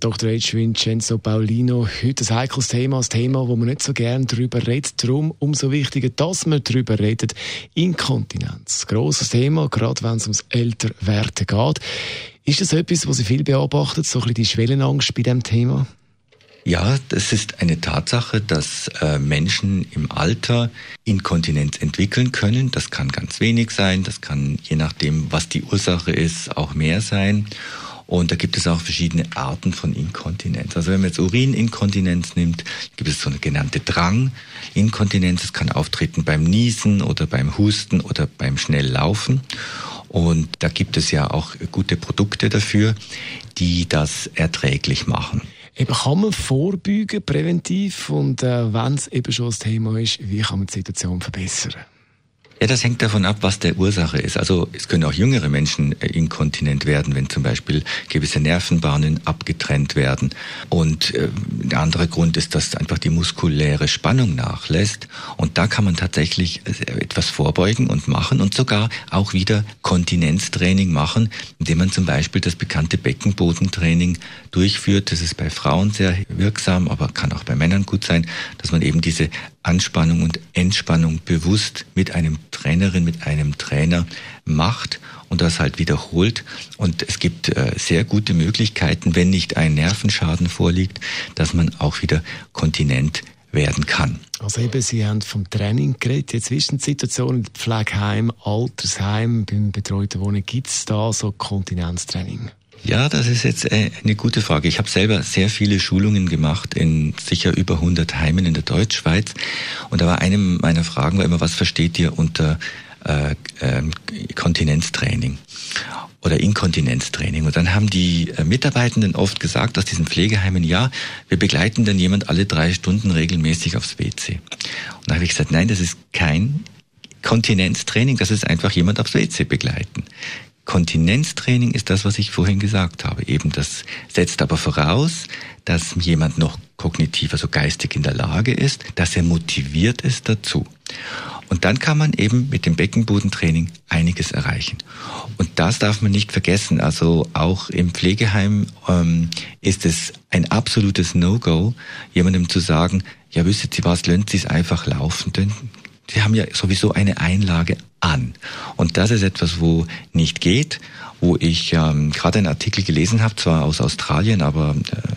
Dr. H. Vincenzo Paulino, heute ein heikles Thema, ein Thema, wo man nicht so gerne darüber redet. Darum umso wichtiger, dass man darüber redet. Inkontinenz. Grosses Thema, gerade wenn es ums Älterwerden geht. Ist das etwas, was Sie viel beobachtet, so ein bisschen die Schwellenangst bei diesem Thema? Ja, das ist eine Tatsache, dass äh, Menschen im Alter Inkontinenz entwickeln können. Das kann ganz wenig sein, das kann je nachdem, was die Ursache ist, auch mehr sein. Und da gibt es auch verschiedene Arten von Inkontinenz. Also wenn man jetzt Urininkontinenz nimmt, gibt es so eine genannte Dranginkontinenz. Das kann auftreten beim Niesen oder beim Husten oder beim Schnelllaufen. Und da gibt es ja auch gute Produkte dafür, die das erträglich machen. Eben kann man vorbeugen, präventiv, und äh, wenn es eben schon das Thema ist, wie kann man die Situation verbessern? Ja, das hängt davon ab, was der Ursache ist. Also es können auch jüngere Menschen äh, inkontinent werden, wenn zum Beispiel gewisse Nervenbahnen abgetrennt werden. Und äh, der andere Grund ist, dass einfach die muskuläre Spannung nachlässt. Und da kann man tatsächlich äh, etwas vorbeugen und machen und sogar auch wieder Kontinenztraining machen, indem man zum Beispiel das bekannte Beckenbodentraining durchführt. Das ist bei Frauen sehr wirksam, aber kann auch bei Männern gut sein, dass man eben diese Anspannung und Entspannung bewusst mit einem Trainerin, mit einem Trainer macht und das halt wiederholt. Und es gibt äh, sehr gute Möglichkeiten, wenn nicht ein Nervenschaden vorliegt, dass man auch wieder kontinent werden kann. Also eben, Sie haben vom Training geredet. Jetzt wissen Situation in Pflegeheim, Altersheim, beim betreuten Wohnen, gibt es da so Kontinenztraining? Ja, das ist jetzt äh, eine gute Frage. Ich habe selber sehr viele Schulungen gemacht in sicher über 100 Heimen in der Deutschschweiz. Und da war eine meiner Fragen war immer, was versteht ihr unter äh, äh, Kontinenztraining? oder Inkontinenztraining. Und dann haben die äh, Mitarbeitenden oft gesagt aus diesen Pflegeheimen, ja, wir begleiten dann jemand alle drei Stunden regelmäßig aufs WC. Und da habe ich gesagt, nein, das ist kein Kontinenztraining, das ist einfach jemand aufs WC begleiten. Kontinenztraining ist das, was ich vorhin gesagt habe. Eben das setzt aber voraus, dass jemand noch kognitiv, also geistig in der Lage ist, dass er motiviert ist dazu. Und dann kann man eben mit dem Beckenbodentraining einiges erreichen. Und das darf man nicht vergessen. Also auch im Pflegeheim ähm, ist es ein absolutes No-Go, jemandem zu sagen, ja, wüsstet Sie was, lönt Sie es einfach laufen, denn Sie haben ja sowieso eine Einlage an. Und das ist etwas, wo nicht geht, wo ich ähm, gerade einen Artikel gelesen habe, zwar aus Australien, aber äh,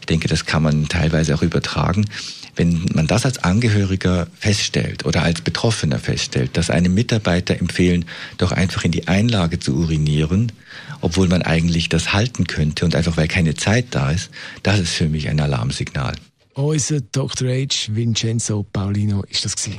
ich denke, das kann man teilweise auch übertragen. Wenn man das als Angehöriger feststellt oder als Betroffener feststellt, dass einem Mitarbeiter empfehlen, doch einfach in die Einlage zu urinieren, obwohl man eigentlich das halten könnte und einfach weil keine Zeit da ist, das ist für mich ein Alarmsignal. Unser Dr. H. Vincenzo Paulino ist das gewesen.